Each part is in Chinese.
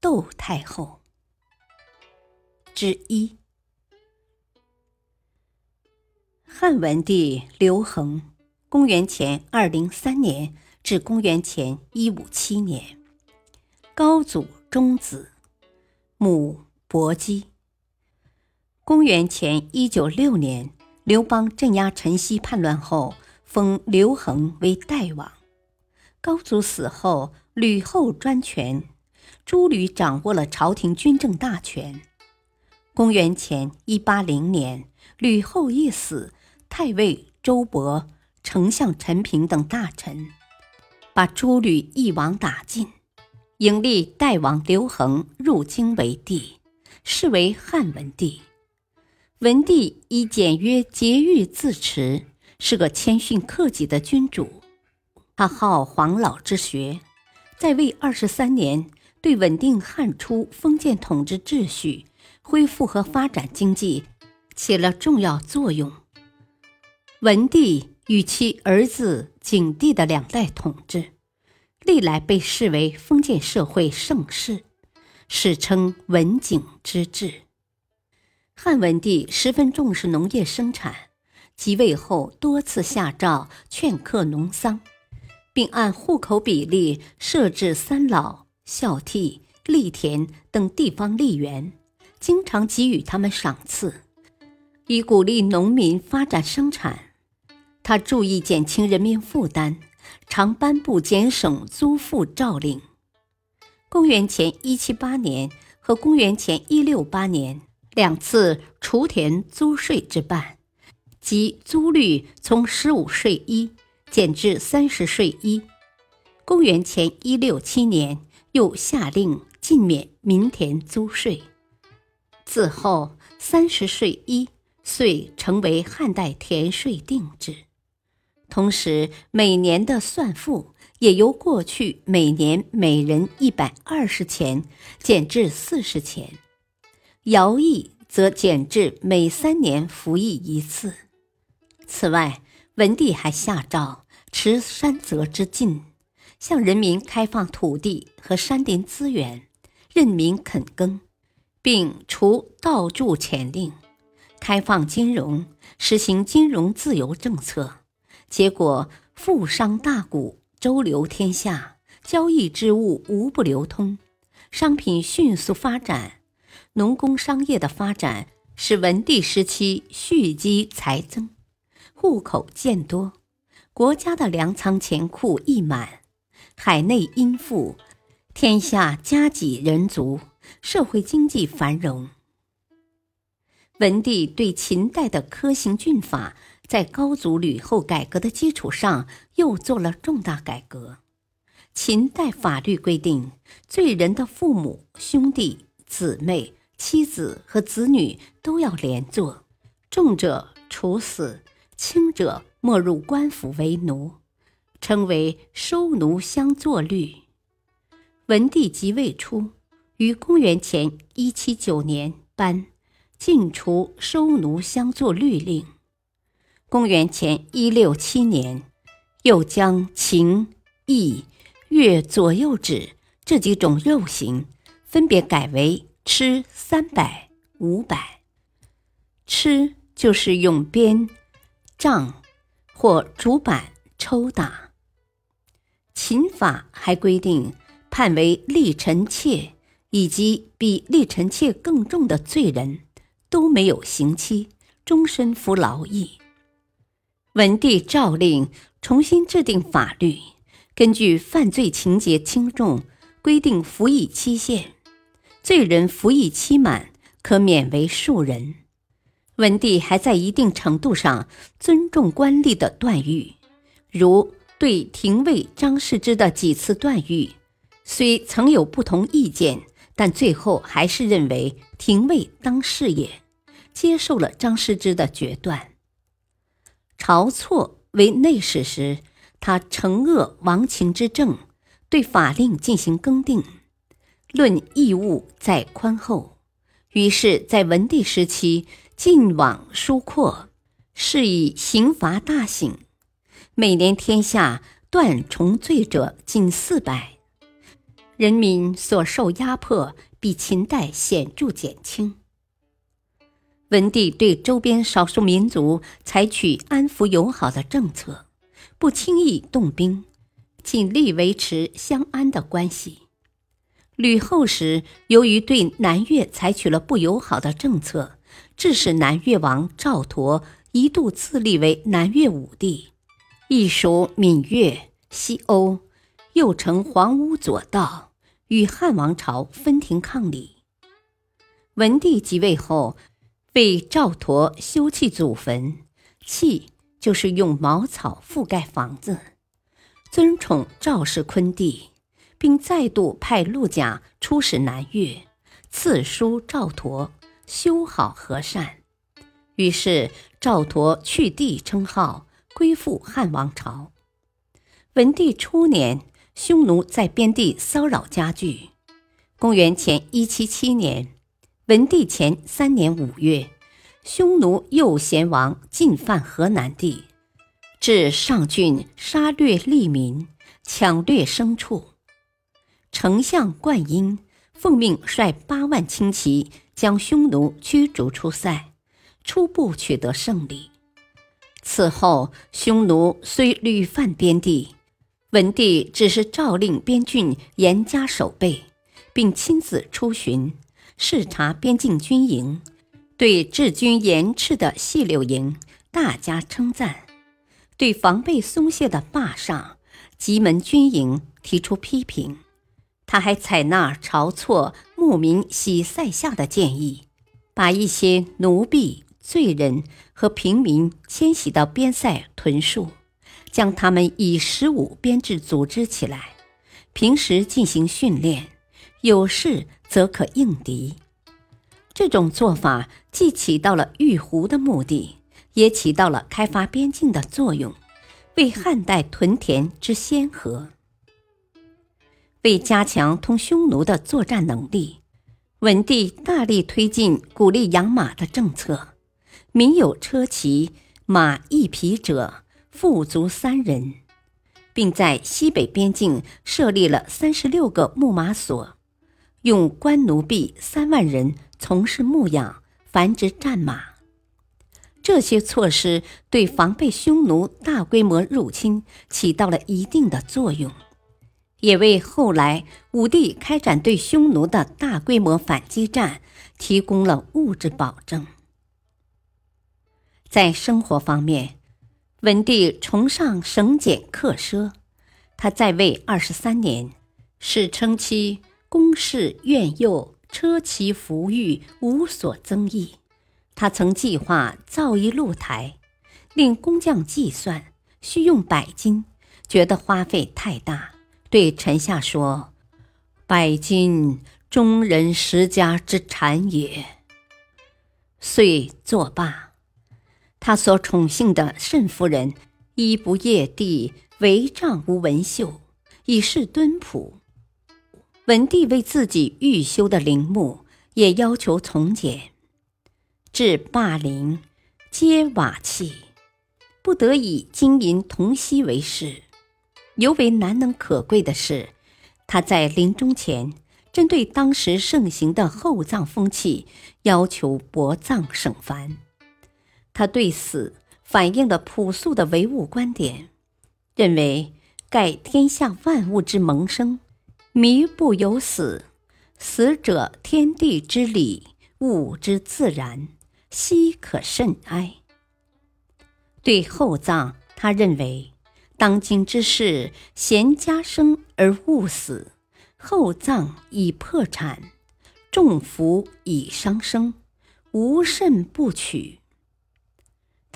窦太后之一。汉文帝刘恒，公元前二零三年至公元前一五七年，高祖中子，母薄姬。公元前一九六年，刘邦镇压陈豨叛乱后，封刘恒为代王。高祖死后。吕后专权，诸吕掌握了朝廷军政大权。公元前一八零年，吕后一死，太尉周勃、丞相陈平等大臣把诸吕一网打尽，迎立代王刘恒入京为帝，是为汉文帝。文帝以简约节欲自持，是个谦逊克己的君主。他好黄老之学。在位二十三年，对稳定汉初封建统治秩序、恢复和发展经济起了重要作用。文帝与其儿子景帝的两代统治，历来被视为封建社会盛世，史称“文景之治”。汉文帝十分重视农业生产，即位后多次下诏劝课农桑。并按户口比例设置三老、孝悌、犁田等地方吏员，经常给予他们赏赐，以鼓励农民发展生产。他注意减轻人民负担，常颁布减省租赋诏令。公元前一七八年和公元前一六八年两次除田租税之办，即租率从十五税一。减至三十税一。公元前一六七年，又下令禁免民田租税。自后三十税一遂成为汉代田税定制。同时，每年的算赋也由过去每年每人一百二十钱减至四十钱，徭役则减至每三年服役一次。此外，文帝还下诏持山泽之禁，向人民开放土地和山林资源，任民垦耕，并除盗铸钱令，开放金融，实行金融自由政策。结果，富商大贾周流天下，交易之物无不流通，商品迅速发展。农工商业的发展，使文帝时期蓄积财增。户口渐多，国家的粮仓钱库溢满，海内殷富，天下家己人足，社会经济繁荣。文帝对秦代的科刑峻法，在高祖吕后改革的基础上，又做了重大改革。秦代法律规定，罪人的父母、兄弟、姊妹、妻子和子女都要连坐，重者处死。轻者没入官府为奴，称为收奴相作律。文帝即位初，于公元前一七九年颁禁除收奴相作律令。公元前一六七年，又将秦、义、越左右指这几种肉刑，分别改为吃三百、五百。吃就是用鞭。杖或竹板抽打。秦法还规定，判为立臣妾以及比立臣妾更重的罪人，都没有刑期，终身服劳役。文帝诏令重新制定法律，根据犯罪情节轻重规定服役期限，罪人服役期满，可免为庶人。文帝还在一定程度上尊重官吏的断狱，如对廷尉张世之的几次断狱，虽曾有不同意见，但最后还是认为廷尉当事也，接受了张世之的决断。晁错为内史时，他惩恶亡秦之政，对法令进行更定，论义务在宽厚，于是，在文帝时期晋往疏阔，是以刑罚大省，每年天下断重罪者近四百。人民所受压迫比秦代显著减轻。文帝对周边少数民族采取安抚友好的政策，不轻易动兵，尽力维持相安的关系。吕后时，由于对南越采取了不友好的政策，致使南越王赵佗一度自立为南越武帝，亦属闽越、西欧，又称黄屋左道。与汉王朝分庭抗礼。文帝即位后，为赵佗修葺祖坟，葺就是用茅草覆盖房子，尊宠赵氏昆帝，并再度派陆贾出使南越，赐书赵佗修好和善。于是赵佗去帝称号，归附汉王朝。文帝初年。匈奴在边地骚扰加剧。公元前一七七年，文帝前三年五月，匈奴右贤王进犯河南地，至上郡杀掠利民，抢掠牲畜。丞相灌婴奉命率八万轻骑将匈奴驱逐出塞，初步取得胜利。此后，匈奴虽屡犯边地。文帝只是诏令边郡严加守备，并亲自出巡视察边境军营，对治军严斥的细柳营大加称赞，对防备松懈的坝上棘门军营提出批评。他还采纳晁错牧民洗塞下的建议，把一些奴婢、罪人和平民迁徙到边塞屯戍。将他们以十五编制组织起来，平时进行训练，有事则可应敌。这种做法既起到了御胡的目的，也起到了开发边境的作用，为汉代屯田之先河。为加强同匈奴的作战能力，文帝大力推进鼓励养马的政策，民有车骑，马一匹者。富足三人，并在西北边境设立了三十六个牧马所，用官奴婢三万人从事牧养、繁殖战马。这些措施对防备匈奴大规模入侵起到了一定的作用，也为后来武帝开展对匈奴的大规模反击战提供了物质保证。在生活方面，文帝崇尚省俭克奢，他在位二十三年，史称其宫室苑囿、车骑服御无所增益。他曾计划造一露台，令工匠计算需用百金，觉得花费太大，对臣下说：“百金，中人十家之产也。”遂作罢。他所宠幸的慎夫人，衣不曳地，帷帐无纹绣，以示敦朴。文帝为自己欲修的陵墓，也要求从简。至霸陵，皆瓦器，不得以金银铜锡为饰。尤为难能可贵的是，他在临终前，针对当时盛行的厚葬风气，要求薄葬省繁。他对死反映了朴素的唯物观点，认为盖天下万物之萌生，靡不有死，死者天地之理，物之自然，悉可甚哀。对厚葬，他认为当今之事，贤家生而勿死，厚葬以破产，重服以伤生，无甚不取。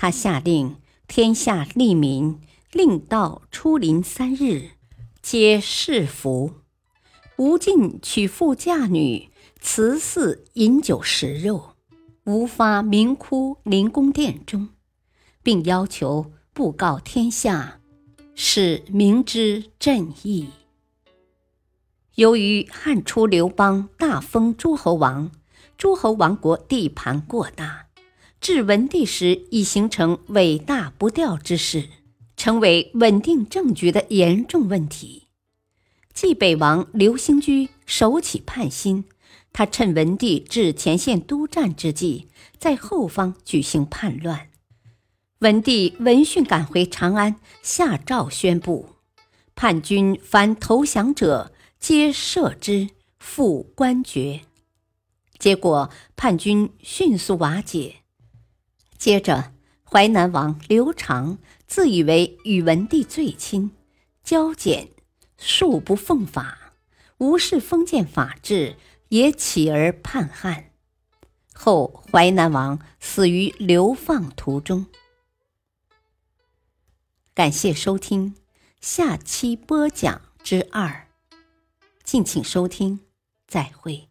他下令，天下利民令到出临三日，皆侍服，吴进娶妇嫁女，慈祀饮酒食肉，无发明哭灵宫殿中，并要求布告天下，使明知朕意。由于汉初刘邦大封诸侯王，诸侯王国地盘过大，至文帝时已形成尾大不掉之势，成为稳定政局的严重问题。冀北王刘兴居首起叛心，他趁文帝至前线督战之际，在后方举行叛乱。文帝闻讯赶回长安，下诏宣布：叛军凡投降者，皆赦之，复官爵。结果叛军迅速瓦解。接着，淮南王刘长自以为与文帝最亲，骄简。恕不奉法，无视封建法制，也起而叛汉。后淮南王死于流放途中。感谢收听，下期播讲之二，敬请收听，再会。